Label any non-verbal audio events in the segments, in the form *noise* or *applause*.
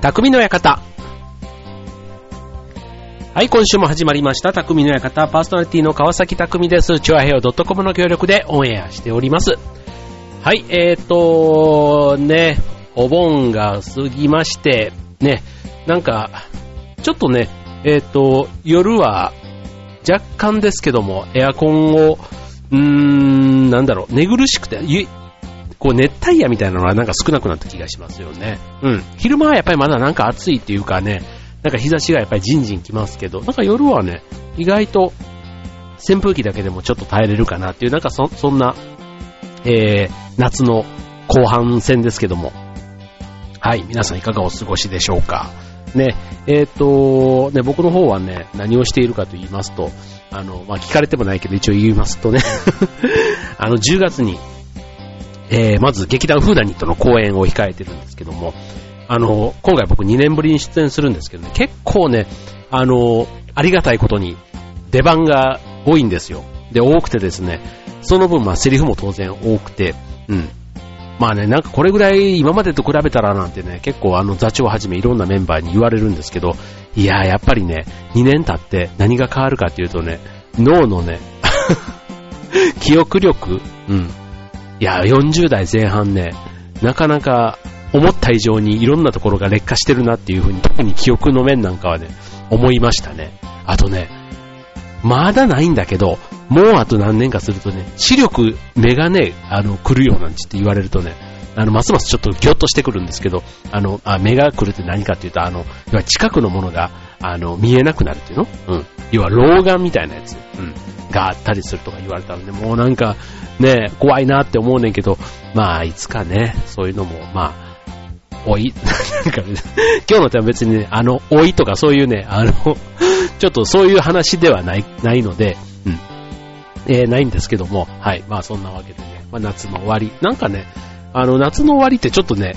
匠の館。はい、今週も始まりました。匠の館、パーソナリティの川崎匠です。チョアヘオ .com の協力でオンエアしております。はい、えーと、ね、お盆が過ぎまして、ね、なんか、ちょっとね、えーと、夜は若干ですけども、エアコンを、うーん、なんだろう、寝苦しくて、こう熱帯夜みたいなのがなんか少なくなった気がしますよね。うん。昼間はやっぱりまだなんか暑いっていうかね、なんか日差しがやっぱりじんじんきますけど、なんか夜はね、意外と扇風機だけでもちょっと耐えれるかなっていう、なんかそ、そんな、えー、夏の後半戦ですけども。はい、皆さんいかがお過ごしでしょうか。ね、えっ、と、ね、僕の方はね、何をしているかと言いますと、あの、まあ、聞かれてもないけど一応言いますとね、*laughs* あの、10月に、えー、まず劇団フーダニットの公演を控えてるんですけども、あの、今回僕2年ぶりに出演するんですけどね、結構ね、あの、ありがたいことに出番が多いんですよ。で、多くてですね、その分まあセリフも当然多くて、うん。まあね、なんかこれぐらい今までと比べたらなんてね、結構あの座長はじめいろんなメンバーに言われるんですけど、いやーやっぱりね、2年経って何が変わるかっていうとね、脳のね、*laughs* 記憶力、うん。いや、40代前半ね、なかなか思った以上にいろんなところが劣化してるなっていうふうに、特に記憶の面なんかはね、思いましたね。あとね、まだないんだけど、もうあと何年かするとね、視力、目がね、あの、来るよなんちって言われるとね、あの、ますますちょっとギョッとしてくるんですけど、あの、あ、目が来るって何かっていうと、あの、要は近くのものが、あの、見えなくなるっていうの？うん。要は老眼みたいなやつ、うん。があったりするとか言われたので、もうなんか、ね、怖いなって思うねんけど、まあ、いつかね、そういうのも、まあ、おい、*laughs* なんかね、今日の点は別にね、あの、老いとかそういうね、あの、*laughs* ちょっとそういう話ではない、ないので、うん。えー、ないんですけども、はい。まあそんなわけでね、まあ夏の終わり。なんかね、あの、夏の終わりってちょっとね、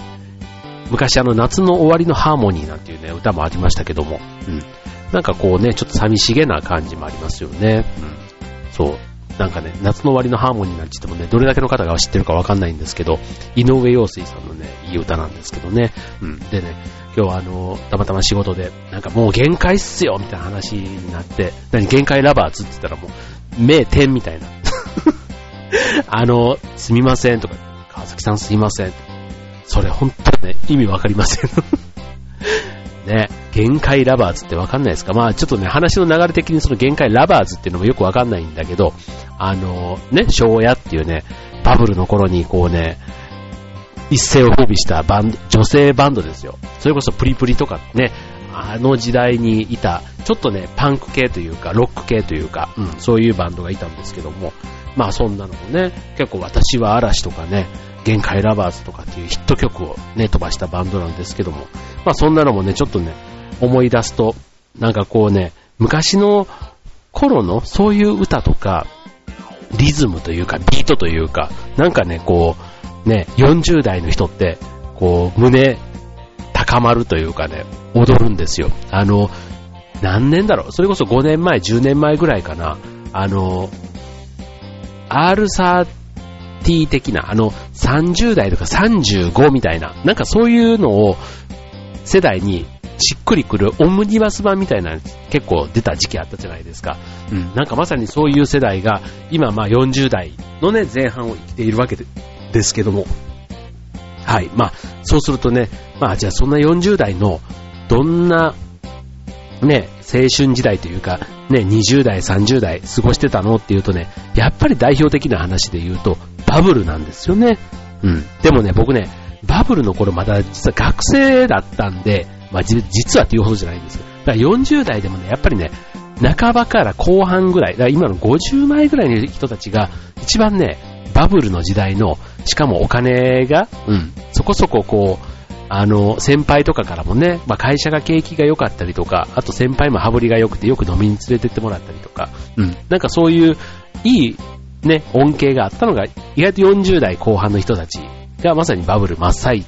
昔あの、夏の終わりのハーモニーなんていうね、歌もありましたけども、うん。なんかこうね、ちょっと寂しげな感じもありますよね。うん。そう。なんかね、夏の終わりのハーモニーなんて言ってもね、どれだけの方が知ってるかわかんないんですけど、井上陽水さんのね、いい歌なんですけどね。うん。でね、今日はあの、たまたま仕事で、なんかもう限界っすよみたいな話になって、何限界ラバーズって言ったらもう、目点みたいな。*laughs* あの、すみませんとか、川崎さんすいません。それ本当ね、意味わかりません。*laughs* ね、限界ラバーズってわかんないですか？まあちょっとね、話の流れ的にその限界ラバーズっていうのもよくわかんないんだけど、あの、ね、昭和っていうね、バブルの頃にこうね、一世を風靡したバンド、女性バンドですよ。それこそプリプリとかね、あの時代にいた、ちょっとね、パンク系というか、ロック系というか、うん、そういうバンドがいたんですけども、まあそんなのもね、結構私は嵐とかね、限界ラバーズとかっていうヒット曲をね、飛ばしたバンドなんですけども、まあそんなのもね、ちょっとね、思い出すと、なんかこうね、昔の頃のそういう歌とか、リズムというか、ビートというか、なんかね、こう、ね、40代の人って、こう、胸高まるというかね、踊るんですよ。あの、何年だろう？それこそ5年前、10年前ぐらいかな。あの、R30 的な、あの、30代とか35みたいな、なんかそういうのを世代にしっくりくるオムニバス版みたいな結構出た時期あったじゃないですか。うん。なんかまさにそういう世代が今まあ40代のね前半を生きているわけでですけども。はい。まあそうするとね、まあじゃあそんな40代のどんなね、青春時代というか、ね、20代、30代過ごしてたのっていうとね、やっぱり代表的な話で言うと、バブルなんですよね。うん。でもね、僕ね、バブルの頃まだ実は学生だったんで、まあ、じ実はっていうほどじゃないんですよ。だから40代でもね、やっぱりね、半ばから後半ぐらい、だから今の50前ぐらいの人たちが、一番ね、バブルの時代の、しかもお金が、うん、そこそここう、あの、先輩とかからもね、まあ、会社が景気が良かったりとか、あと先輩も羽振りが良くてよく飲みに連れてってもらったりとか、うん、なんかそういう、いい、ね、恩恵があったのが、意外と40代後半の人たちがまさにバブル真っ最、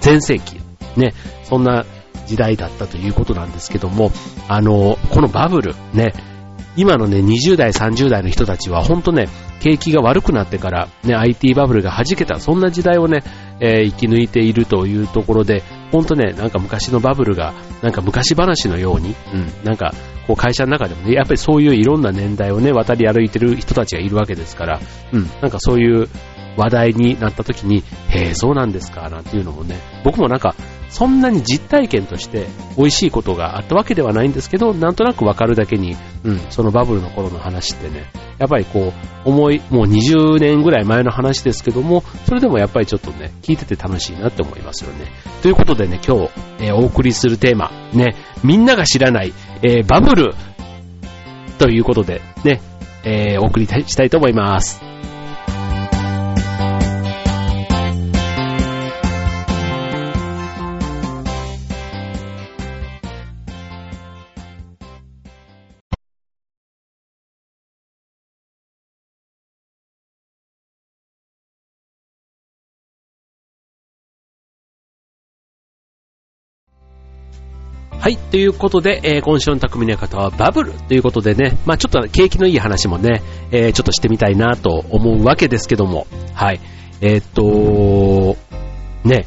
全盛期、ね、そんな時代だったということなんですけども、あの、このバブル、ね、今のね、20代、30代の人たちは、本当ね、景気が悪くなってから、ね、IT バブルが弾けた、そんな時代をね、えー生き抜いているというところで、本当ね、なんか昔のバブルが、なんか昔話のように、うん、なんか、こう会社の中でもね、やっぱりそういういろんな年代をね、渡り歩いてる人たちがいるわけですから、うん、なんかそういう話題になった時に、へえ、そうなんですか、なんていうのもね、僕もなんか、そんなに実体験として美味しいことがあったわけではないんですけど、なんとなくわかるだけに、うん、そのバブルの頃の話ってね、やっぱりこう、思い、もう20年ぐらい前の話ですけども、それでもやっぱりちょっとね、聞いてて楽しいなって思いますよね。ということでね、今日、えー、お送りするテーマ、ね、みんなが知らない、えー、バブルということで、ね、えー、お送りしたいと思います。はい、ということで、えー、今週の匠の方はバブルということでね、まあちょっと景気のいい話もね、えー、ちょっとしてみたいなと思うわけですけども、はい、えー、っと、ね、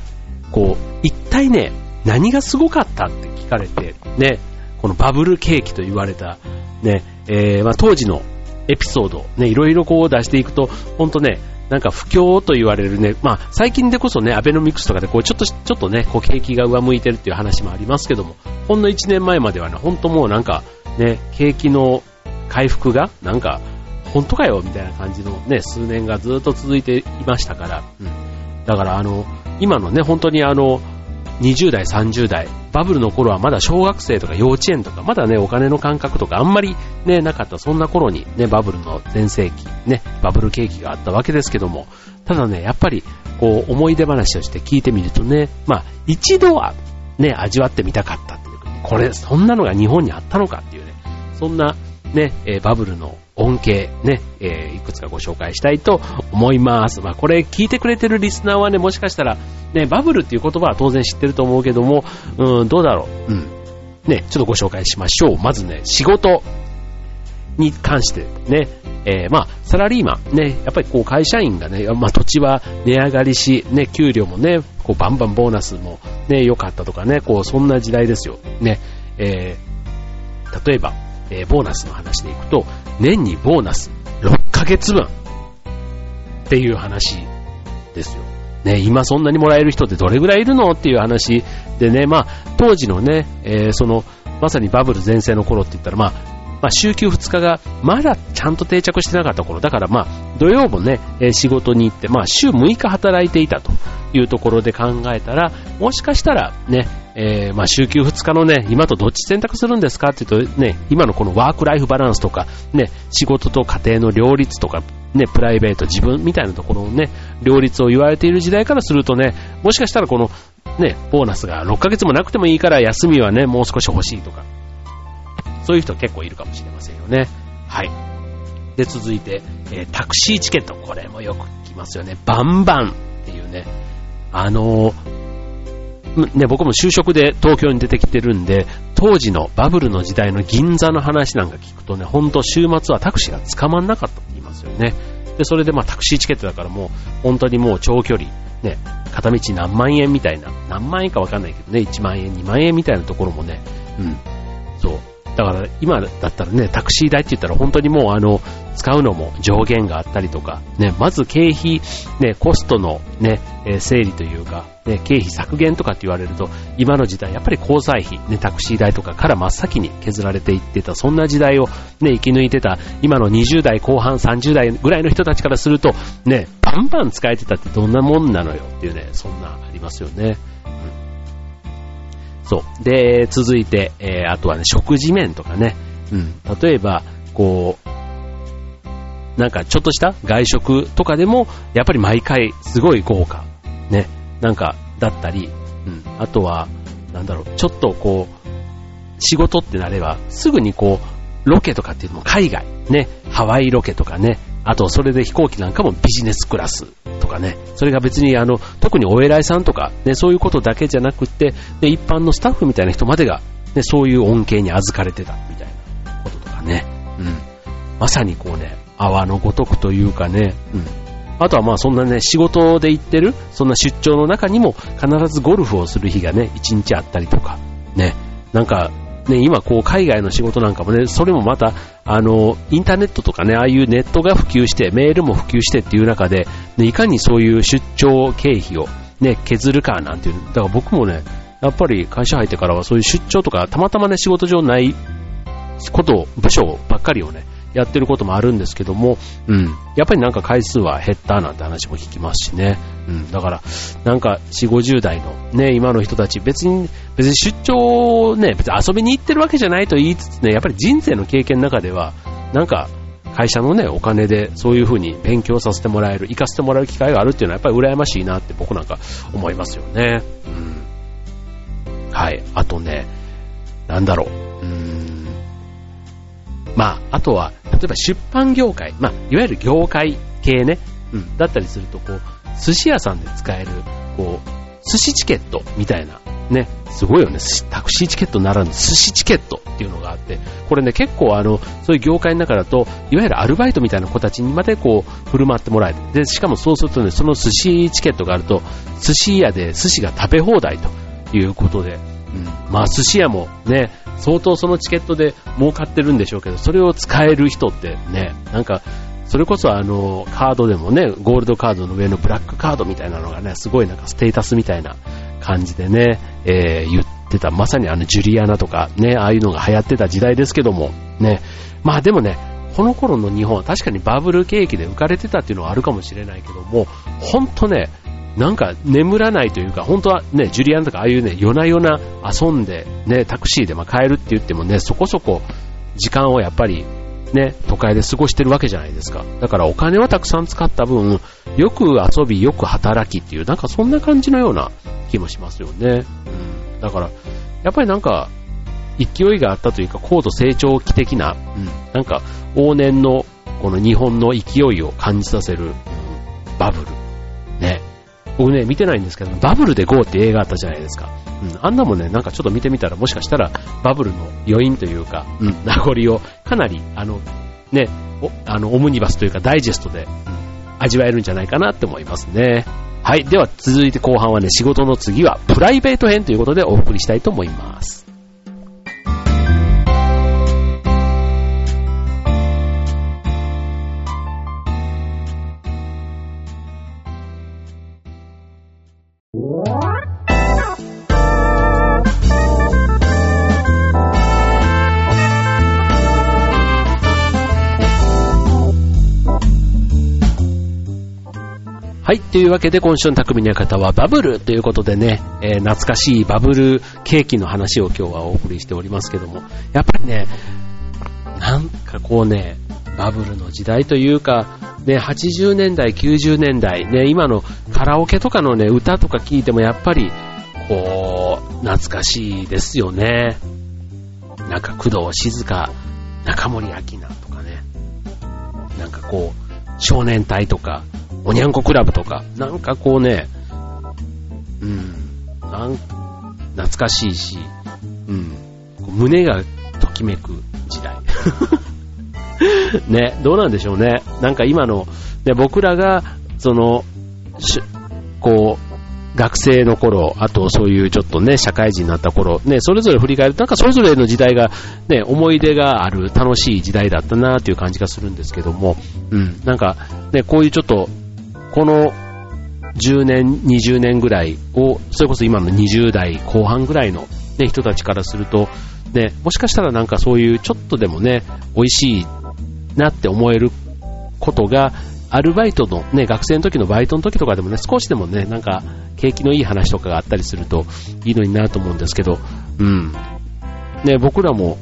こう、一体ね、何がすごかったって聞かれて、ね、このバブル景気と言われた、ね、えー、まあ当時のエピソード、ね、いろいろこう出していくと、ほんとね、なんか不況と言われるね、まあ最近でこそね、アベノミクスとかでこうちょっと、ちょっとね、こう景気が上向いてるっていう話もありますけども、ほんの1年前まではね、ほんともうなんかね、景気の回復が、なんか、本当かよみたいな感じのね、数年がずっと続いていましたから、うん。だからあの、今のね、本当にあの、20代、30代、バブルの頃はまだ小学生とか幼稚園とか、まだね、お金の感覚とかあんまりね、なかった、そんな頃にね、バブルの全盛期、ね、バブル景気があったわけですけども、ただね、やっぱり、こう、思い出話をして聞いてみるとね、まあ、一度はね、味わってみたかったっていう、これ、そんなのが日本にあったのかっていうね、そんなね、バブルの恩恵、ね、えー、いくつかご紹介したいと思います。まあ、これ聞いてくれてるリスナーはね、もしかしたら、ね、バブルっていう言葉は当然知ってると思うけども、うん、どうだろう。うん。ね、ちょっとご紹介しましょう。まずね、仕事に関してね、えー、まあ、サラリーマン、ね、やっぱりこう会社員がね、まあ土地は値上がりし、ね、給料もね、こうバンバンボーナスもね、良かったとかね、こうそんな時代ですよ。ね、えー、例えば、えー、ボーナスの話でいくと、年にボーナス6ヶ月分っていう話ですよ。ね、今そんなにもらえる人ってどれぐらいいるのっていう話でね、まあ、当時のね、えー、その、まさにバブル全盛の頃って言ったら、まあ、まあ、週休2日がまだちゃんと定着してなかった頃、だからまあ、土曜もね、えー、仕事に行って、まあ、週6日働いていたというところで考えたら、もしかしたらね、えー、まあ、週休2日のね、今とどっち選択するんですかって言うとね、今のこのワークライフバランスとか、ね、仕事と家庭の両立とか、ね、プライベート、自分みたいなところのね、両立を言われている時代からするとね、もしかしたらこの、ね、ボーナスが6ヶ月もなくてもいいから休みはね、もう少し欲しいとか、そういう人結構いるかもしれませんよね。はい。で、続いて、えー、タクシーチケット。これもよく聞きますよね。バンバンっていうね。あのー、ね、僕も就職で東京に出てきてるんで、当時のバブルの時代の銀座の話なんか聞くとね、ほんと週末はタクシーが捕まんなかったって言いますよね。で、それでまあタクシーチケットだからもう、本当にもう長距離、ね、片道何万円みたいな、何万円かわかんないけどね、1万円、2万円みたいなところもね、うん、だから今だったらね、タクシー代って言ったら本当にもうあの、使うのも上限があったりとか、ね、まず経費、ね、コストのね、え整理というか、ね、経費削減とかって言われると、今の時代やっぱり交際費、ね、タクシー代とかから真っ先に削られていってた、そんな時代をね、生き抜いてた、今の20代後半30代ぐらいの人たちからすると、ね、バンバン使えてたってどんなもんなのよっていうね、そんなありますよね。そう。で、続いて、えー、あとはね、食事面とかね。うん。例えば、こう、なんかちょっとした外食とかでも、やっぱり毎回すごい豪華。ね。なんか、だったり、うん。あとは、なんだろう、ちょっとこう、仕事ってなれば、すぐにこう、ロケとかっていうのも海外、ね、ハワイロケとかね、あとそれで飛行機なんかもビジネスクラスとかね、それが別にあの、特にお偉いさんとか、ね、そういうことだけじゃなくて、で、一般のスタッフみたいな人までが、ね、そういう恩恵に預かれてたみたいなこととかね、うん。まさにこうね、泡のごとくというかね、うん。あとはまあそんなね、仕事で行ってる、そんな出張の中にも必ずゴルフをする日がね、一日あったりとか、ね、なんか、ね、今こう海外の仕事なんかもね、それもまた、あの、インターネットとかね、ああいうネットが普及して、メールも普及してっていう中で、ね、いかにそういう出張経費をね、削るかなんていう、だから僕もね、やっぱり会社入ってからはそういう出張とか、たまたまね、仕事上ないことを、部署ばっかりをね、やってることもあるんですけども、うん。やっぱりなんか回数は減ったなんて話も聞きますしね。うん。だから、なんか4、50代のね、今の人たち、別に、別に出張ね、別に遊びに行ってるわけじゃないと言いつつね、やっぱり人生の経験の中では、なんか、会社のね、お金でそういう風に勉強させてもらえる、活かせてもらう機会があるっていうのはやっぱり羨ましいなって僕なんか思いますよね。うん。はい。あとね、なんだろう。うん。まあ、あとは、例えば出版業界、まあ、いわゆる業界系ね、うん、だったりすると、こう、寿司屋さんで使える、こう、寿司チケットみたいな、ね、すごいよね、タクシーチケットならぬ寿司チケットっていうのがあって、これね、結構あの、そういう業界の中だと、いわゆるアルバイトみたいな子たちにまでこう、振る舞ってもらえる。で、しかもそうするとね、その寿司チケットがあると、寿司屋で寿司が食べ放題ということで、うん、まあ寿司屋もね、相当そのチケットで儲かってるんでしょうけど、それを使える人ってね、なんか、それこそあの、カードでもね、ゴールドカードの上のブラックカードみたいなのがね、すごいなんかステータスみたいな感じでね、えー、言ってた、まさにあのジュリアナとかね、ああいうのが流行ってた時代ですけども、ね、まあでもね、この頃の日本は確かにバブル景気で浮かれてたっていうのはあるかもしれないけども、ほんとね、なんか眠らないというか、本当はね、ジュリアンとかああいうね、夜な夜な遊んで、ね、タクシーでま帰るって言ってもね、そこそこ時間をやっぱりね、都会で過ごしてるわけじゃないですか。だからお金はたくさん使った分、よく遊び、よく働きっていう、なんかそんな感じのような気もしますよね。うん。だから、やっぱりなんか、勢いがあったというか、高度成長期的な、うん、なんか、往年のこの日本の勢いを感じさせる、うん、バブル。ね。僕ね、見てないんですけど、バブルで GO って映画あったじゃないですか。うん、あんなもね、なんかちょっと見てみたら、もしかしたらバブルの余韻というか、うん、名残をかなり、あの、ね、おあのオムニバスというかダイジェストで、うん、味わえるんじゃないかなって思いますね。はい。では続いて後半はね、仕事の次はプライベート編ということでお送りしたいと思います。はい。というわけで、今週の匠の方はバブルということでね、えー、懐かしいバブルケーキの話を今日はお送りしておりますけども、やっぱりね、なんかこうね、バブルの時代というか、ね、80年代、90年代、ね、今のカラオケとかのね、歌とか聞いてもやっぱり、こう、懐かしいですよね。なんか工藤静香、中森明菜とかね、なんかこう、少年隊とか、おにゃんこクラブとか、なんかこうね、うん、なん懐かしいし、うん、胸がときめく時代。*laughs* ね、どうなんでしょうね。なんか今の、ね、僕らが、その、こう、学生の頃、あとそういうちょっとね、社会人になった頃、ね、それぞれ振り返ると、なんかそれぞれの時代が、ね、思い出がある楽しい時代だったなっていう感じがするんですけども、うん、なんか、ね、こういうちょっとこの10年、20年ぐらいを、それこそ今の20代後半ぐらいの、ね、人たちからすると、ね、もしかしたらなんかそういうちょっとでもね、美味しいなって思えることが、アルバイトのね、学生の時のバイトの時とかでもね、少しでもね、なんか景気のいい話とかがあったりするといいのになると思うんですけど、うん。ね、僕らも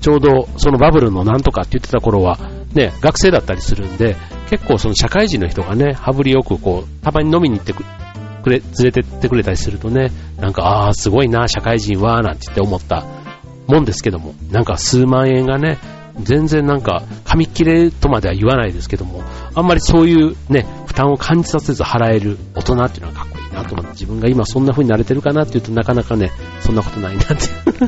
ちょうどそのバブルのなんとかって言ってた頃は、ね、学生だったりするんで、結構その社会人の人がね、羽振りよくこう、たまに飲みに行ってくれ、連れてってくれたりするとね、なんか、ああ、すごいな、社会人は、なんて言って思ったもんですけども、なんか数万円がね、全然なんか、紙切れとまでは言わないですけども、あんまりそういうね、負担を感じさせず払える大人っていうのはかっこいいなと思って、自分が今そんな風になれてるかなっていうとなかなかね、そんなことないなって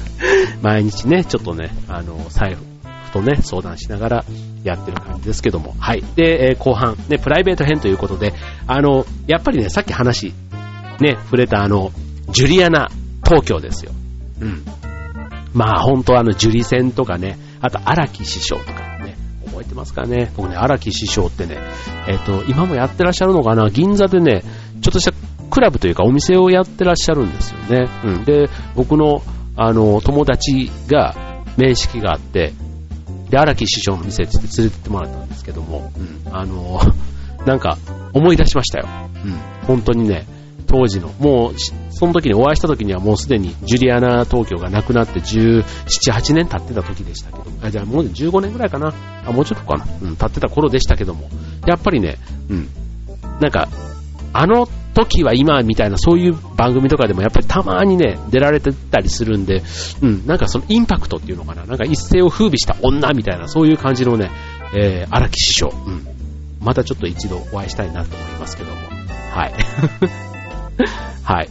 *laughs* 毎日ね、ちょっとね、あの、財布、とね、相談しながらやってる感じですけども。はい。で、えー、後半、ね、プライベート編ということで、あの、やっぱりね、さっき話、ね、触れたあの、ジュリアナ東京ですよ。うん。まあ本当あの、ジュリ戦とかね、あと荒木師匠とかね、覚えてますかね？僕ね、荒木師匠ってね、えっ、ー、と、今もやってらっしゃるのかな？銀座でね、ちょっとしたクラブというかお店をやってらっしゃるんですよね。うん。で、僕の、あの、友達が面識があって、で、荒木師匠の店って連れてってもらったんですけども、うん。あの、なんか、思い出しましたよ。うん。本当にね、当時の、もう、その時にお会いした時にはもうすでにジュリアナ東京が亡くなって17、8年経ってた時でしたけど、あ、じゃあもう15年ぐらいかな。あ、もうちょっとかな。うん、経ってた頃でしたけども、やっぱりね、うん、なんか、あの時は今みたいなそういう番組とかでもやっぱりたまにね、出られてたりするんで、うん、なんかそのインパクトっていうのかな、なんか一世を風靡した女みたいなそういう感じのね、えー、荒木師匠、うん、またちょっと一度お会いしたいなと思いますけども、はい。*laughs* *laughs* はい。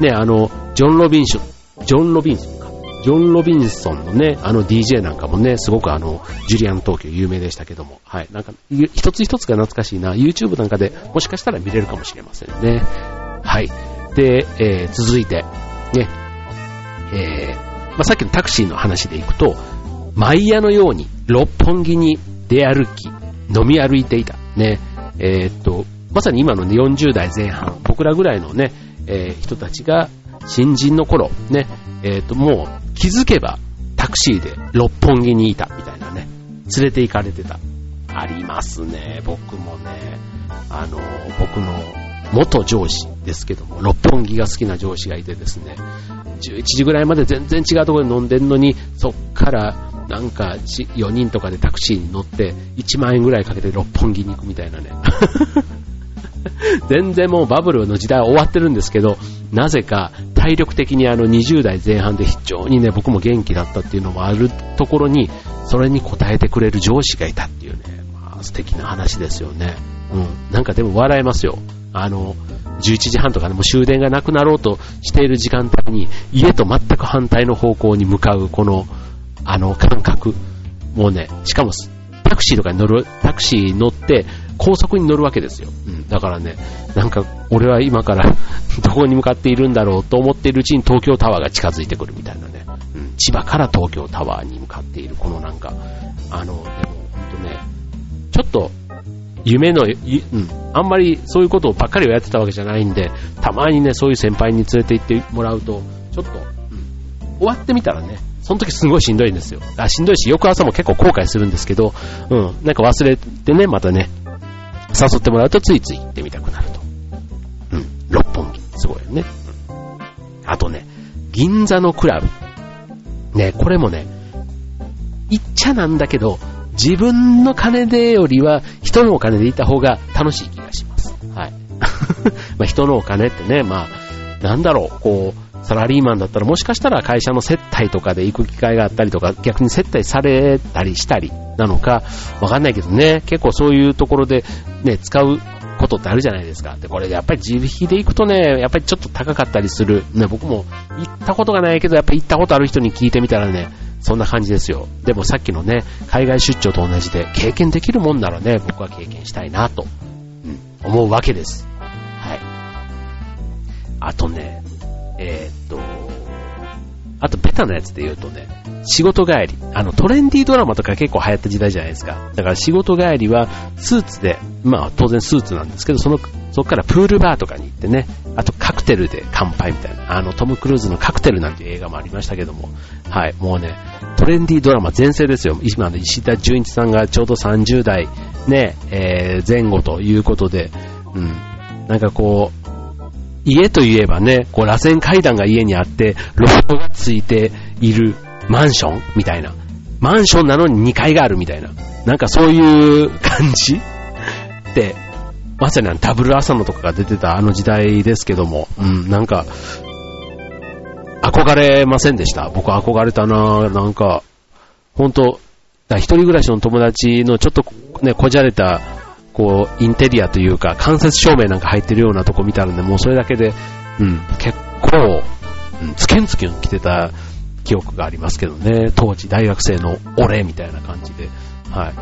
ね、あの、ジョン・ロビンション、ジョン・ロビンソンか。ジョン・ロビンソンのね、あの DJ なんかもね、すごくあの、ジュリアン東京有名でしたけども、はい。なんか、一つ一つが懐かしいな。YouTube なんかでもしかしたら見れるかもしれませんね。はい。で、えー、続いて、ね、えー、まあ、さっきのタクシーの話でいくと、毎夜のように六本木に出歩き、飲み歩いていた。ね、えー、っと、まさに今の、ね、40代前半、僕らぐらいのね、えー、人たちが新人の頃、ね、えっ、ー、と、もう気づけばタクシーで六本木にいたみたいなね、連れて行かれてた。ありますね、僕もね、あの、僕の元上司ですけども、六本木が好きな上司がいてですね、11時ぐらいまで全然違うところで飲んでんのに、そっからなんか4人とかでタクシーに乗って1万円ぐらいかけて六本木に行くみたいなね。*laughs* 全然もうバブルの時代は終わってるんですけど、なぜか体力的にあの20代前半で非常にね、僕も元気だったっていうのもあるところに、それに応えてくれる上司がいたっていうね、まあ素敵な話ですよね。うん。なんかでも笑えますよ。あの、11時半とかね、も終電がなくなろうとしている時間帯に、家と全く反対の方向に向かうこの、あの感覚。もうね、しかもタクシーとかに乗る、タクシー乗って、高速に乗るわけですよ。うん。だからね、なんか、俺は今から *laughs* どこに向かっているんだろうと思っているうちに東京タワーが近づいてくるみたいなね。うん。千葉から東京タワーに向かっている、このなんか、あの、でも、ほんとね、ちょっと、夢の、うん、あんまりそういうことをばっかりをやってたわけじゃないんで、たまにね、そういう先輩に連れて行ってもらうと、ちょっと、うん、終わってみたらね、その時すごいしんどいんですよ。あ、しんどいし、翌朝も結構後悔するんですけど、うん、なんか忘れてね、またね、誘ってもらうとついつい行ってみたくなると。うん。六本木。すごいよね。うん。あとね、銀座のクラブ。ね、これもね、行っちゃなんだけど、自分の金でよりは人のお金で行った方が楽しい気がします。はい。*laughs* まあ人のお金ってね、まあ、なんだろう、こう、サラリーマンだったらもしかしたら会社の接待とかで行く機会があったりとか、逆に接待されたりしたりなのか、わかんないけどね、結構そういうところでね、使うことってあるじゃないですか。で、これやっぱり自費で行くとね、やっぱりちょっと高かったりする。ね、僕も行ったことがないけど、やっぱり行ったことある人に聞いてみたらね、そんな感じですよ。でもさっきのね、海外出張と同じで、経験できるもんならね、僕は経験したいなと、うん、思うわけです。はい。あとね、えー、っと、あとベタなやつで言うとね、仕事帰り。あの、トレンディードラマとか結構流行った時代じゃないですか。だから仕事帰りはスーツで、まあ当然スーツなんですけど、その、そこからプールバーとかに行ってね、あとカクテルで乾杯みたいな、あの、トム・クルーズのカクテルなんていう映画もありましたけども、はい、もうね、トレンディードラマ全盛ですよ。今の石田純一さんがちょうど30代、ね、えー、前後ということで、うん、なんかこう、家といえばね、こう、螺旋階段が家にあって、ロフトがついているマンションみたいな。マンションなのに2階があるみたいな。なんかそういう感じ？*laughs* で、まさにダブル朝のとかが出てたあの時代ですけども、うん、なんか、憧れませんでした。僕憧れたななんか、ほんと、一人暮らしの友達のちょっとね、こじゃれたこう、インテリアというか、間接照明なんか入ってるようなとこ見たらね、もうそれだけで、うん、結構、うん、つけんつけん来てた記憶がありますけどね。当時大学生の俺みたいな感じで。は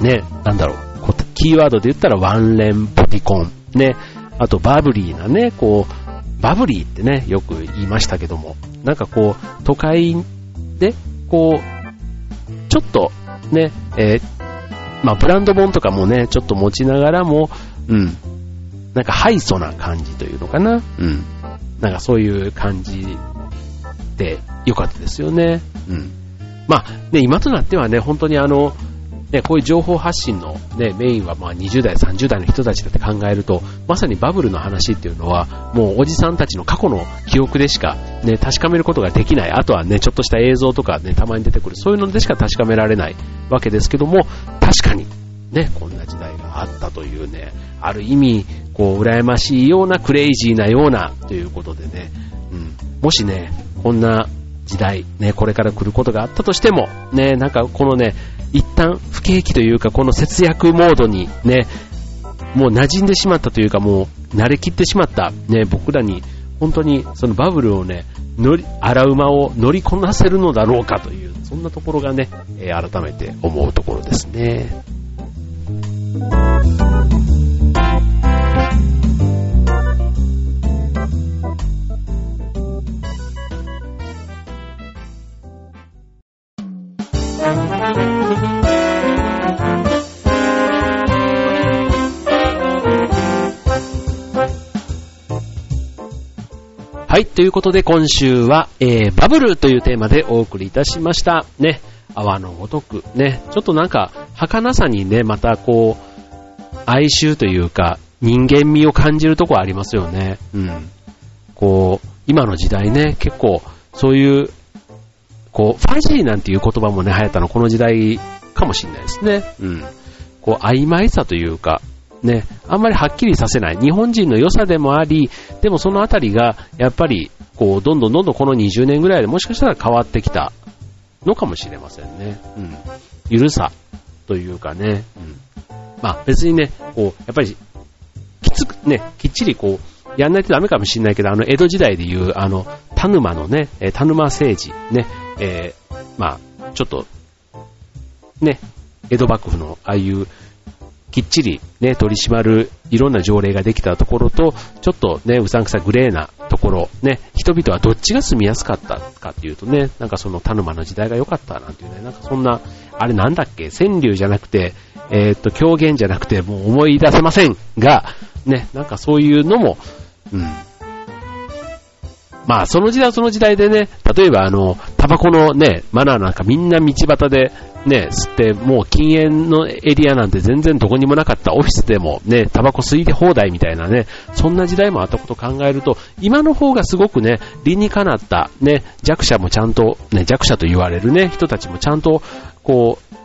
い。ね、なんだろう。キーワードで言ったらワンレンポティコン。ね。あとバブリーなね、こう、バブリーってね、よく言いましたけども、なんかこう、都会で、こう、ちょっとね、えー、まあブランド本とかもね、ちょっと持ちながらも、うん、なんかハイソな感じというのかな。うん。なんかそういう感じで良かったですよね。うん。まあ、ね、今となってはね、本当にあの、ね、こういう情報発信の、ね、メインはまあ20代、30代の人たちだって考えると、まさにバブルの話っていうのは、もうおじさんたちの過去の記憶でしか、ね、確かめることができない。あとはね、ちょっとした映像とかね、たまに出てくる。そういうのでしか確かめられないわけですけども、確かに、ね、こんな時代があったというね、ある意味、こう、羨ましいような、クレイジーなような、ということでね、うん、もしね、こんな時代、ね、これから来ることがあったとしても、ね、なんかこのね、一旦不景気というか、この節約モードにね、もう馴染んでしまったというか、もう慣れきってしまった、ね、僕らに、本当にそのバブルをね、乗り、荒馬を乗りこなせるのだろうかという、そんなところがね、え、改めて思うところですね。はい、ということで今週は、えー、バブルというテーマでお送りいたしました。ね、泡のごとく、ね、ちょっとなんか、儚さにね、またこう、哀愁というか、人間味を感じるとこありますよね。うん。こう、今の時代ね、結構、そういう、こう、ファジーなんていう言葉もね、流行ったのこの時代かもしれないですね。うん。こう、曖昧さというか、ね、あんまりはっきりさせない。日本人の良さでもあり、でもそのあたりが、やっぱり、こう、どんどんどんどんこの20年ぐらいでもしかしたら変わってきたのかもしれませんね。うん。ゆるさというかね、うん。まあ別にね、こう、やっぱり、きつく、ね、きっちりこう、やんないとダメかもしれないけど、あの、江戸時代でいう、あの、田沼のね、田沼政治、ね、えー、まあ、ちょっと、ね、江戸幕府のああいうきっちりね、取り締まるいろんな条例ができたところと、ちょっとね、うさんくさグレーなところ、ね、人々はどっちが住みやすかったかっていうとね、なんかその田沼の時代が良かったなんていうね、なんかそんな、あれなんだっけ、川柳じゃなくて、えー、っと、狂言じゃなくて、もう思い出せませんが、ね、なんかそういうのも、うん。まあ、その時代はその時代でね、例えばあの、タバコのね、マナーなんかみんな道端でね、吸って、もう禁煙のエリアなんて全然どこにもなかった。オフィスでもね、タバコ吸い放題みたいなね、そんな時代もあったことを考えると、今の方がすごくね、理にかなった、ね、弱者もちゃんと、ね、弱者と言われるね、人たちもちゃんと、こう、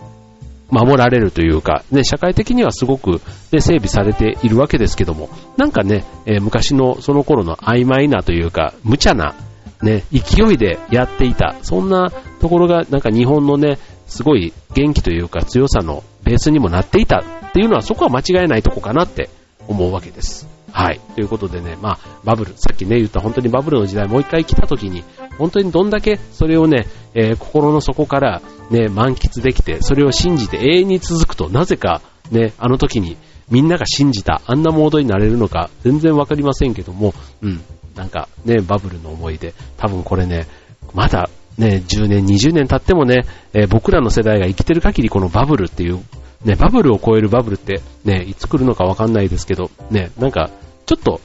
守られるというか、ね、社会的にはすごく、ね、整備されているわけですけども、なんかね、えー、昔のその頃の曖昧なというか、無茶な、ね、勢いでやっていた、そんなところがなんか日本のね、すごい元気というか強さのベースにもなっていたっていうのはそこは間違いないとこかなって思うわけです。はい。ということでね、まあ、バブル、さっきね、言った本当にバブルの時代もう一回来た時に、本当にどんだけそれをね、えー、心の底からね、満喫できて、それを信じて永遠に続くと、なぜかね、あの時にみんなが信じた、あんなモードになれるのか、全然わかりませんけども、うん、なんかね、バブルの思い出、多分これね、まだね、10年、20年経ってもね、えー、僕らの世代が生きてる限りこのバブルっていう、ね、バブルを超えるバブルって、ね、いつ来るのかわかんないですけど、ね、なんか、ちょっと、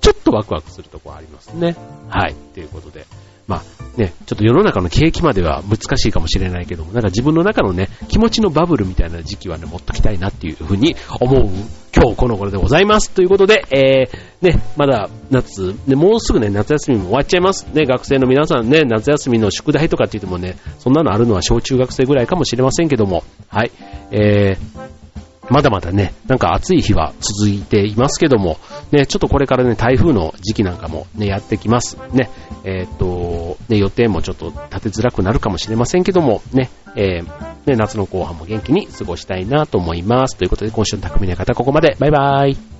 ちょっとワクワクするとこありますね。はい、ということで。まあね、ちょっと世の中の景気までは難しいかもしれないけども、なんか自分の中のね、気持ちのバブルみたいな時期はね、持っときたいなっていうふうに思う今日この頃でございます。ということで、えー、ね、まだ夏、ね、もうすぐね、夏休みも終わっちゃいます。ね、学生の皆さんね、夏休みの宿題とかって言ってもね、そんなのあるのは小中学生ぐらいかもしれませんけども、はい、えー、まだまだね、なんか暑い日は続いていますけども、ね、ちょっとこれからね、台風の時期なんかもね、やってきます。ね、えー、っと、ね、予定もちょっと立てづらくなるかもしれませんけども、ね、えー、ね、夏の後半も元気に過ごしたいなと思います。ということで、今週の匠の方、ここまで。バイバーイ。